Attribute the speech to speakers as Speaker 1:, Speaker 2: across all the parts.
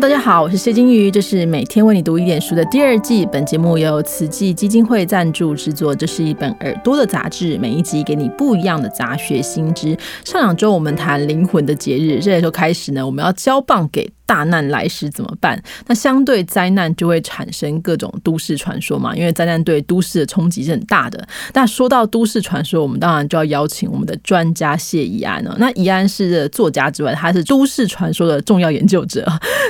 Speaker 1: 大家好，我是谢金鱼，这是每天为你读一点书的第二季。本节目由慈济基金会赞助制作，这是一本耳朵的杂志，每一集给你不一样的杂学新知。上两周我们谈灵魂的节日，这时候开始呢，我们要交棒给。大难来时怎么办？那相对灾难就会产生各种都市传说嘛，因为灾难对都市的冲击是很大的。那说到都市传说，我们当然就要邀请我们的专家谢怡安了。那怡安是作家之外，他是都市传说的重要研究者，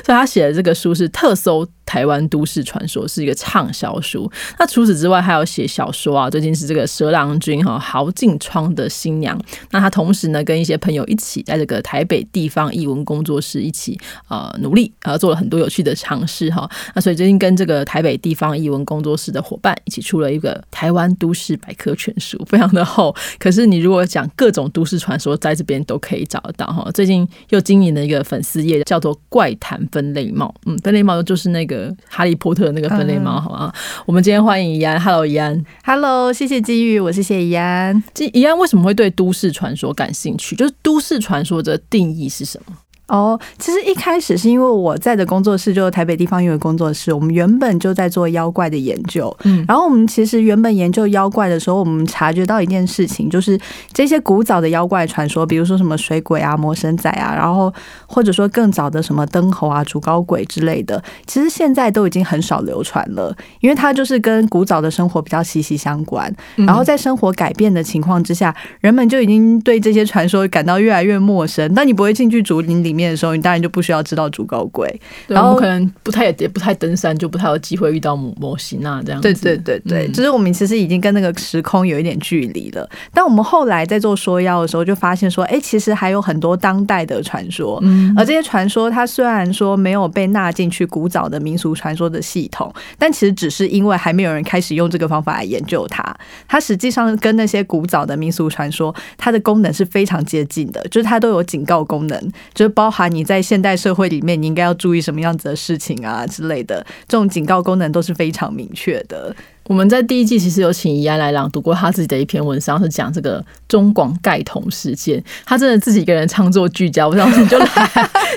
Speaker 1: 所以他写的这个书是特搜。台湾都市传说是一个畅销书。那除此之外，还有写小说啊。最近是这个蛇郎君哈豪进窗的新娘。那他同时呢，跟一些朋友一起在这个台北地方译文工作室一起呃努力，呃做了很多有趣的尝试哈。那所以最近跟这个台北地方译文工作室的伙伴一起出了一个台湾都市百科全书，非常的厚。可是你如果讲各种都市传说，在这边都可以找得到哈。最近又经营了一个粉丝页，叫做怪谈分类帽。嗯，分类帽就是那个。哈利波特那个分类猫，好吗？我们今天欢迎怡安，Hello，怡安
Speaker 2: ，Hello，谢谢机遇，我是谢怡安。
Speaker 1: 怡安为什么会对都市传说感兴趣？就是都市传说的定义是什么？
Speaker 2: 哦，其实一开始是因为我在的工作室就是台北地方音乐工作室，我们原本就在做妖怪的研究。嗯，然后我们其实原本研究妖怪的时候，我们察觉到一件事情，就是这些古早的妖怪传说，比如说什么水鬼啊、魔神仔啊，然后或者说更早的什么灯猴啊、竹高鬼之类的，其实现在都已经很少流传了，因为它就是跟古早的生活比较息息相关。然后在生活改变的情况之下，人们就已经对这些传说感到越来越陌生。但你不会进去竹林里面。面的时候，你当然就不需要知道竹高贵，
Speaker 1: 然后可能不太也不太登山，就不太有机会遇到模模型啊这样。
Speaker 2: 对对对对，就是我们其实已经跟那个时空有一点距离了。但我们后来在做说妖的时候，就发现说，哎，其实还有很多当代的传说，而这些传说它虽然说没有被纳进去古早的民俗传说的系统，但其实只是因为还没有人开始用这个方法来研究它。它实际上跟那些古早的民俗传说，它的功能是非常接近的，就是它都有警告功能，就是包。包含你在现代社会里面，你应该要注意什么样子的事情啊之类的，这种警告功能都是非常明确的。
Speaker 1: 我们在第一季其实有请怡安来朗读过他自己的一篇文章，是讲这个中广盖铜事件。他真的自己一个人唱作俱佳，我想你就来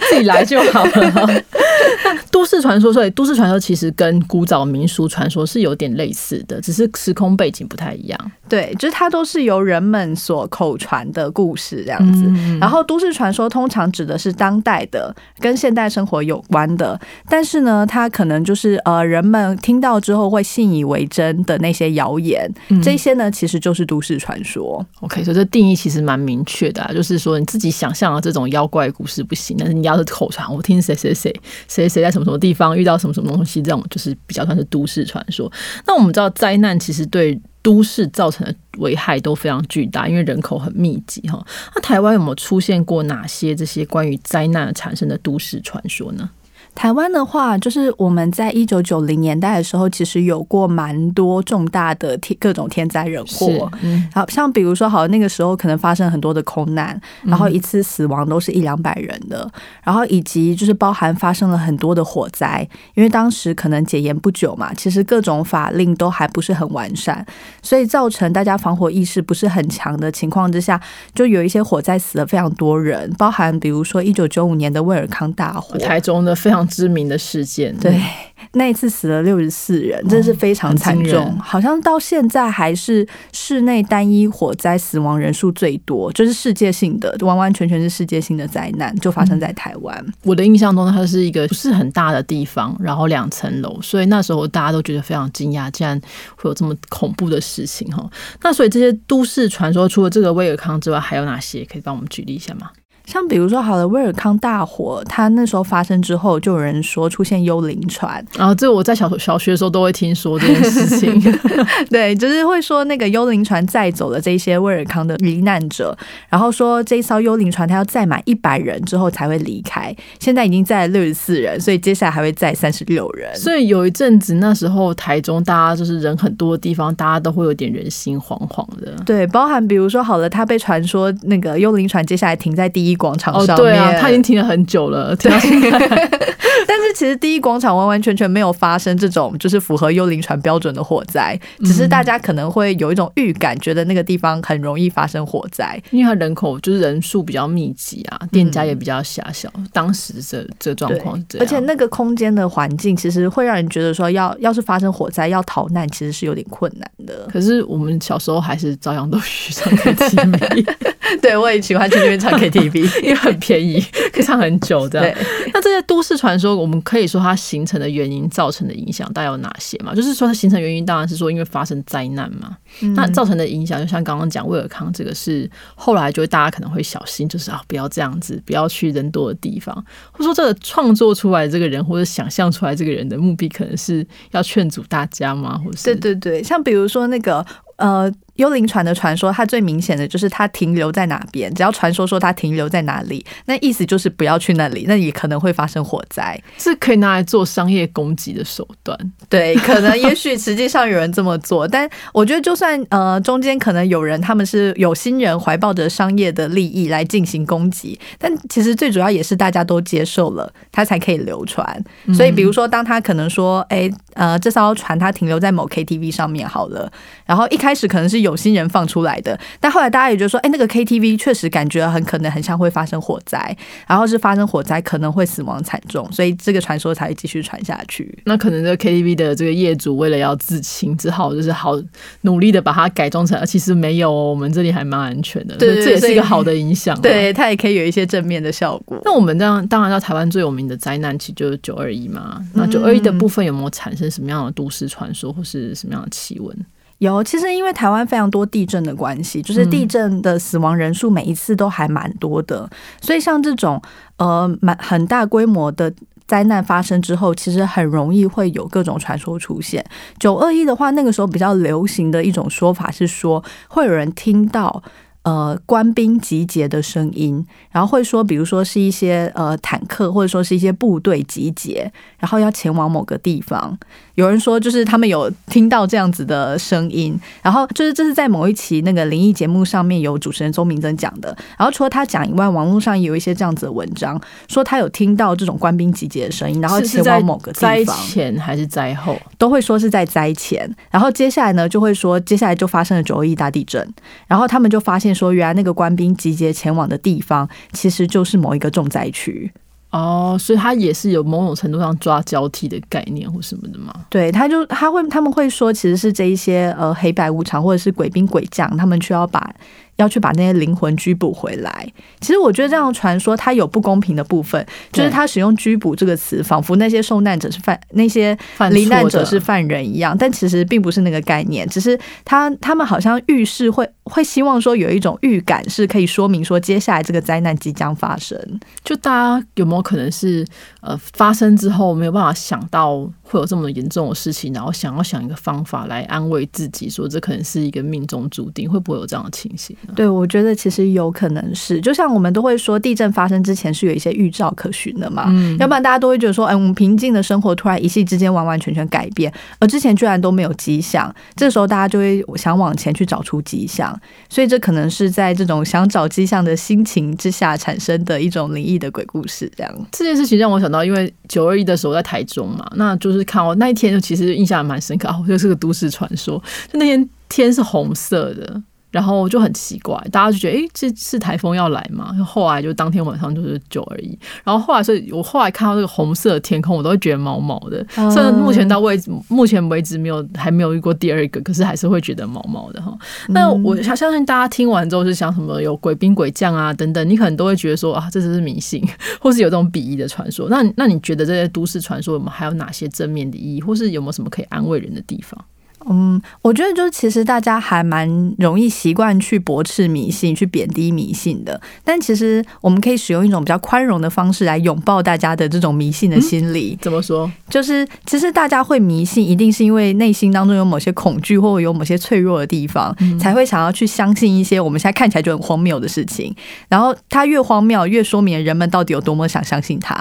Speaker 1: 自己来就好了。都市传说，所以都市传说其实跟古早民俗传说是有点类似的，只是时空背景不太一样。
Speaker 2: 对，就是它都是由人们所口传的故事这样子。然后都市传说通常指的是当代的，跟现代生活有关的，但是呢，它可能就是呃人们听到之后会信以为真的那些谣言，这些呢其实就是都市传说。
Speaker 1: OK，所以这定义其实蛮明确的，就是说你自己想象的这种妖怪故事不行，但是你要是口传，我听谁谁谁谁谁在什么什么地方遇到什么什么东西，这种就是比较算是都市传说。那我们知道灾难其实对都市造成的危害都非常巨大，因为人口很密集哈。那台湾有没有出现过哪些这些关于灾难产生的都市传说呢？
Speaker 2: 台湾的话，就是我们在一九九零年代的时候，其实有过蛮多重大的天各种天灾人祸，好像比如说，好那个时候可能发生很多的空难，然后一次死亡都是一两百人的，然后以及就是包含发生了很多的火灾，因为当时可能解严不久嘛，其实各种法令都还不是很完善，所以造成大家防火意识不是很强的情况之下，就有一些火灾死了非常多人，包含比如说一九九五年的威尔康大火，
Speaker 1: 台中的非常。知名的事件，
Speaker 2: 对，那一次死了六十四人，真是非常惨重。好像到现在还是室内单一火灾死亡人数最多，就是世界性的，完完全全是世界性的灾难，就发生在台湾。
Speaker 1: 我的印象中，它是一个不是很大的地方，然后两层楼，所以那时候大家都觉得非常惊讶，竟然会有这么恐怖的事情哈。那所以这些都市传说，除了这个威尔康之外，还有哪些可以帮我们举例一下吗？
Speaker 2: 像比如说，好了，威尔康大火，它那时候发生之后，就有人说出现幽灵船。
Speaker 1: 然后，这我在小小学的时候都会听说这件事情。
Speaker 2: 对，就是会说那个幽灵船载走了这些威尔康的罹难者，然后说这一艘幽灵船它要载满一百人之后才会离开。现在已经载了六十四人，所以接下来还会载三十六人。
Speaker 1: 所以有一阵子，那时候台中大家就是人很多的地方，大家都会有点人心惶惶的。
Speaker 2: 对，包含比如说，好了，它被传说那个幽灵船接下来停在第一。广场上面，
Speaker 1: 对啊，他已经停了很久了，停到现在。
Speaker 2: 但是其实第一广场完完全全没有发生这种就是符合幽灵船标准的火灾，只是大家可能会有一种预感，觉得那个地方很容易发生火灾，
Speaker 1: 因为它人口就是人数比较密集啊，店家也比较狭小。当时这这状况是这样，
Speaker 2: 而且那个空间的环境其实会让人觉得说，要要是发生火灾要逃难，其实是有点困难的。
Speaker 1: 可是我们小时候还是照样都去唱 KTV，
Speaker 2: 对我也喜欢去那边唱 KTV，
Speaker 1: 因为很便宜，可以唱很久的。那这些都市传说，我们可以说它形成的原因、造成的影响，大概有哪些嘛？就是说它形成原因，当然是说因为发生灾难嘛。那造成的影响，就像刚刚讲威尔康这个，是后来就大家可能会小心，就是啊，不要这样子，不要去人多的地方。或者说，这个创作出来这个人，或者想象出来这个人的目的，可能是要劝阻大家吗？或是
Speaker 2: 对对对，像比如说那个呃。幽灵船的传说，它最明显的就是它停留在哪边。只要传说说它停留在哪里，那意思就是不要去那里，那也可能会发生火灾，
Speaker 1: 是可以拿来做商业攻击的手段。
Speaker 2: 对，可能也许实际上有人这么做，但我觉得就算呃中间可能有人他们是有心人怀抱着商业的利益来进行攻击，但其实最主要也是大家都接受了，它才可以流传。所以比如说，当他可能说，哎呃这艘船它停留在某 KTV 上面好了，然后一开始可能是。有心人放出来的，但后来大家也觉得说，哎，那个 KTV 确实感觉很可能很像会发生火灾，然后是发生火灾可能会死亡惨重，所以这个传说才会继续传下去。
Speaker 1: 那可能这个 KTV 的这个业主为了要自清，只好就是好努力的把它改装成，其实没有，我们这里还蛮安全的。对，这也是一个好的影响。
Speaker 2: 对，它也可以有一些正面的效果。
Speaker 1: 那我们这样，当然，到台湾最有名的灾难其实就是九二一嘛。那九二一的部分有没有产生什么样的都市传说，或是什么样的奇闻？
Speaker 2: 有，其实因为台湾非常多地震的关系，就是地震的死亡人数每一次都还蛮多的，所以像这种呃蛮很大规模的灾难发生之后，其实很容易会有各种传说出现。九二一的话，那个时候比较流行的一种说法是说，会有人听到。呃，官兵集结的声音，然后会说，比如说是一些呃坦克，或者说是一些部队集结，然后要前往某个地方。有人说，就是他们有听到这样子的声音，然后就是这是在某一期那个灵异节目上面有主持人周明珍讲的。然后除了他讲以外，网络上也有一些这样子的文章，说他有听到这种官兵集结的声音，然后前往某个地
Speaker 1: 方。灾前还是灾后，
Speaker 2: 都会说是在灾前。然后接下来呢，就会说接下来就发生了九二一大地震，然后他们就发现。说原来那个官兵集结前往的地方，其实就是某一个重灾区
Speaker 1: 哦，所以他也是有某种程度上抓交替的概念或什么的吗？
Speaker 2: 对，他就他会他们会说，其实是这一些呃黑白无常或者是鬼兵鬼将，他们需要把。要去把那些灵魂拘捕回来。其实我觉得这样传说它有不公平的部分，就是他使用“拘捕”这个词，仿佛那些受难者是犯那些罹难者是犯人一样。但其实并不是那个概念，只是他他们好像预示会会希望说有一种预感，是可以说明说接下来这个灾难即将发生。
Speaker 1: 就大家有没有可能是呃发生之后没有办法想到会有这么严重的事情，然后想要想一个方法来安慰自己，说这可能是一个命中注定，会不会有这样的情形？
Speaker 2: 对，我觉得其实有可能是，就像我们都会说，地震发生之前是有一些预兆可循的嘛，嗯，要不然大家都会觉得说，哎，我们平静的生活突然一夕之间完完全全改变，而之前居然都没有迹象，这时候大家就会想往前去找出迹象，所以这可能是在这种想找迹象的心情之下产生的一种灵异的鬼故事。这样
Speaker 1: 这件事情让我想到，因为九二一的时候在台中嘛，那就是看我那一天就，其实印象蛮深刻，哦，就是个都市传说，就那天天是红色的。然后就很奇怪，大家就觉得，诶，这是台风要来吗？后来就当天晚上就是九而已。然后后来，所以我后来看到这个红色的天空，我都会觉得毛毛的。虽然目前到为止，目前为止没有还没有遇过第二个，可是还是会觉得毛毛的哈。那我相信大家听完之后是想什么有鬼兵鬼将啊等等，你可能都会觉得说啊，这只是迷信，或是有这种鄙夷的传说。那那你觉得这些都市传说，我们还有哪些正面的意义，或是有没有什么可以安慰人的地方？
Speaker 2: 嗯，我觉得就是其实大家还蛮容易习惯去驳斥迷信、去贬低迷信的。但其实我们可以使用一种比较宽容的方式来拥抱大家的这种迷信的心理。
Speaker 1: 怎么说？
Speaker 2: 就是其实大家会迷信，一定是因为内心当中有某些恐惧，或有某些脆弱的地方，才会想要去相信一些我们现在看起来就很荒谬的事情。然后它越荒谬，越说明人们到底有多么想相信它。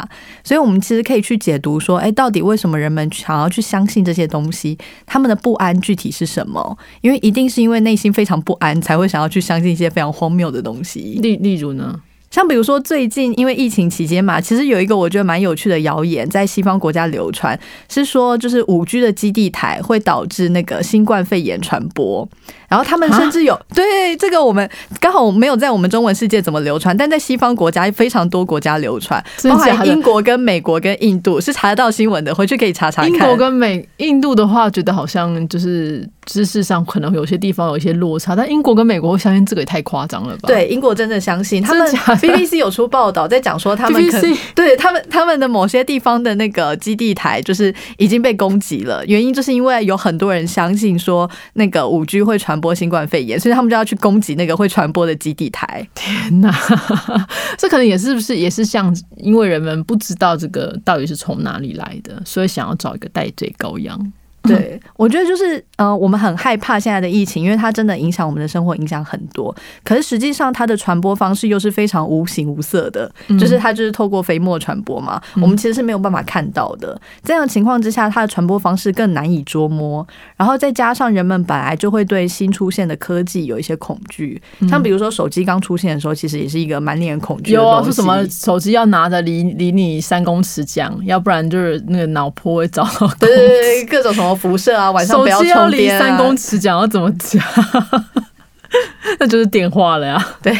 Speaker 2: 所以我们其实可以去解读说，哎，到底为什么人们想要去相信这些东西？他们的不安。具体是什么？因为一定是因为内心非常不安，才会想要去相信一些非常荒谬的东西。
Speaker 1: 例例如呢？
Speaker 2: 像比如说最近因为疫情期间嘛，其实有一个我觉得蛮有趣的谣言在西方国家流传，是说就是五 G 的基地台会导致那个新冠肺炎传播。然后他们甚至有对这个我们刚好没有在我们中文世界怎么流传，但在西方国家非常多国家流传，包含英国跟美国跟印度是查得到新闻的，回去可以查查看。
Speaker 1: 英国跟美印度的话，觉得好像就是知识上可能有些地方有一些落差，但英国跟美国，我相信这个也太夸张了吧？
Speaker 2: 对，英国真的相信他们 BBC 有出报道在讲说他们 对他们他们的某些地方的那个基地台就是已经被攻击了，原因就是因为有很多人相信说那个五 G 会传。播新冠肺炎，所以他们就要去攻击那个会传播的基地台。
Speaker 1: 天哪，这可能也是不是也是像，因为人们不知道这个到底是从哪里来的，所以想要找一个代罪羔羊。
Speaker 2: 对，我觉得就是呃，我们很害怕现在的疫情，因为它真的影响我们的生活，影响很多。可是实际上，它的传播方式又是非常无形无色的，就是它就是透过飞沫传播嘛，我们其实是没有办法看到的。这样情况之下，它的传播方式更难以捉摸。然后再加上人们本来就会对新出现的科技有一些恐惧，像比如说手机刚出现的时候，其实也是一个蛮令人恐惧的
Speaker 1: 东西。有什么手机要拿着离离你三公尺讲，要不然就是那个脑波会遭到
Speaker 2: 对对对各种什么。辐射啊，晚上不要充电。
Speaker 1: 三公尺讲要怎么讲？那就是电话了呀。
Speaker 2: 对，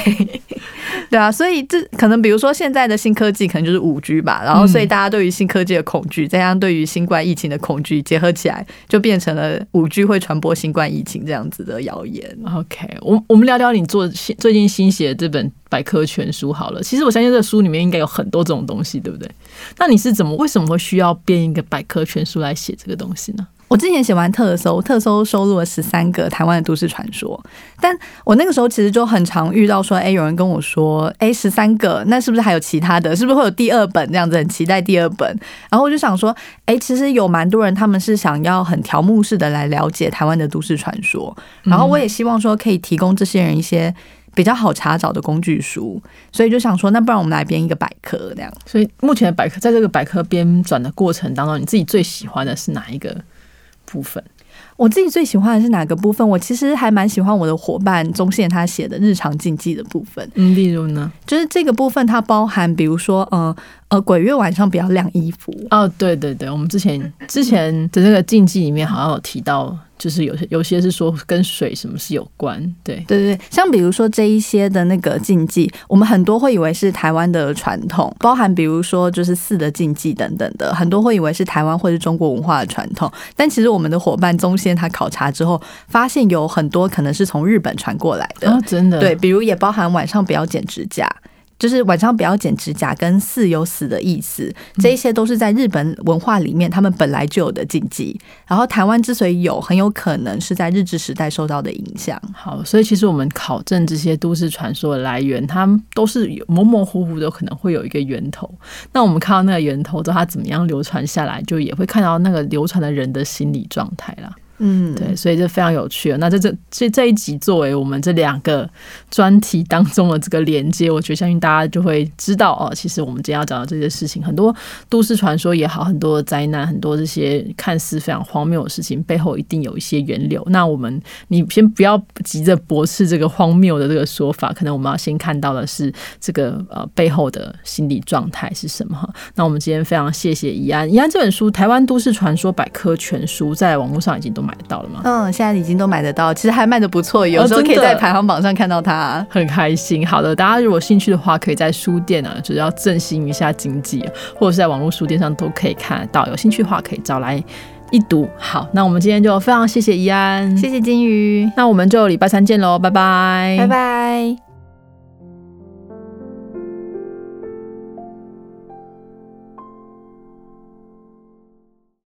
Speaker 2: 对啊，所以这可能比如说现在的新科技可能就是五 G 吧，然后所以大家对于新科技的恐惧，再加上对于新冠疫情的恐惧结合起来，就变成了五 G 会传播新冠疫情这样子的谣言。
Speaker 1: OK，我我们聊聊你做新最近新写的这本百科全书好了。其实我相信这书里面应该有很多这种东西，对不对？那你是怎么为什么会需要编一个百科全书来写这个东西呢？
Speaker 2: 我之前写完特搜，特搜收录了十三个台湾的都市传说，但我那个时候其实就很常遇到说，哎，有人跟我说，哎，十三个，那是不是还有其他的？是不是会有第二本这样子？很期待第二本。然后我就想说，哎，其实有蛮多人他们是想要很条目式的来了解台湾的都市传说，然后我也希望说可以提供这些人一些比较好查找的工具书，所以就想说，那不然我们来编一个百科这样。
Speaker 1: 所以目前的百科在这个百科编转的过程当中，你自己最喜欢的是哪一个？部分，
Speaker 2: 我自己最喜欢的是哪个部分？我其实还蛮喜欢我的伙伴钟宪他写的日常禁忌的部分。
Speaker 1: 嗯，例如呢，
Speaker 2: 就是这个部分它包含，比如说，呃呃，鬼月晚上不要晾衣服。
Speaker 1: 哦，对对对，我们之前之前的这个禁忌里面好像有提到。就是有些有些是说跟水什么是有关，对。
Speaker 2: 对对，像比如说这一些的那个禁忌，我们很多会以为是台湾的传统，包含比如说就是四的禁忌等等的，很多会以为是台湾或是中国文化的传统，但其实我们的伙伴宗宪他考察之后，发现有很多可能是从日本传过来的，
Speaker 1: 真的。
Speaker 2: 对，比如也包含晚上不要剪指甲。就是晚上不要剪指甲，跟四有死的意思，这一些都是在日本文化里面他们本来就有的禁忌。然后台湾之所以有，很有可能是在日治时代受到的影响。
Speaker 1: 好，所以其实我们考证这些都市传说的来源，它都是模模糊糊的，可能会有一个源头。那我们看到那个源头之后，它怎么样流传下来，就也会看到那个流传的人的心理状态啦。嗯，对，所以这非常有趣。那在这这这一集作为我们这两个专题当中的这个连接，我觉得相信大家就会知道哦，其实我们今天要讲的这些事情，很多都市传说也好，很多灾难，很多这些看似非常荒谬的事情，背后一定有一些源流。那我们你先不要急着驳斥这个荒谬的这个说法，可能我们要先看到的是这个呃背后的心理状态是什么。那我们今天非常谢谢怡安，怡安这本书《台湾都市传说百科全书》在网络上已经都买。买得到了吗？
Speaker 2: 嗯，现在已经都买得到，其实还卖的不错，有时候可以在排行榜上看到它，
Speaker 1: 很开心。好的，大家如果兴趣的话，可以在书店啊，就是要振兴一下经济，或者是在网络书店上都可以看得到。有兴趣的话，可以找来一读。好，那我们今天就非常谢谢怡安，
Speaker 2: 谢谢金鱼，
Speaker 1: 那我们就礼拜三见喽，拜拜，
Speaker 2: 拜拜。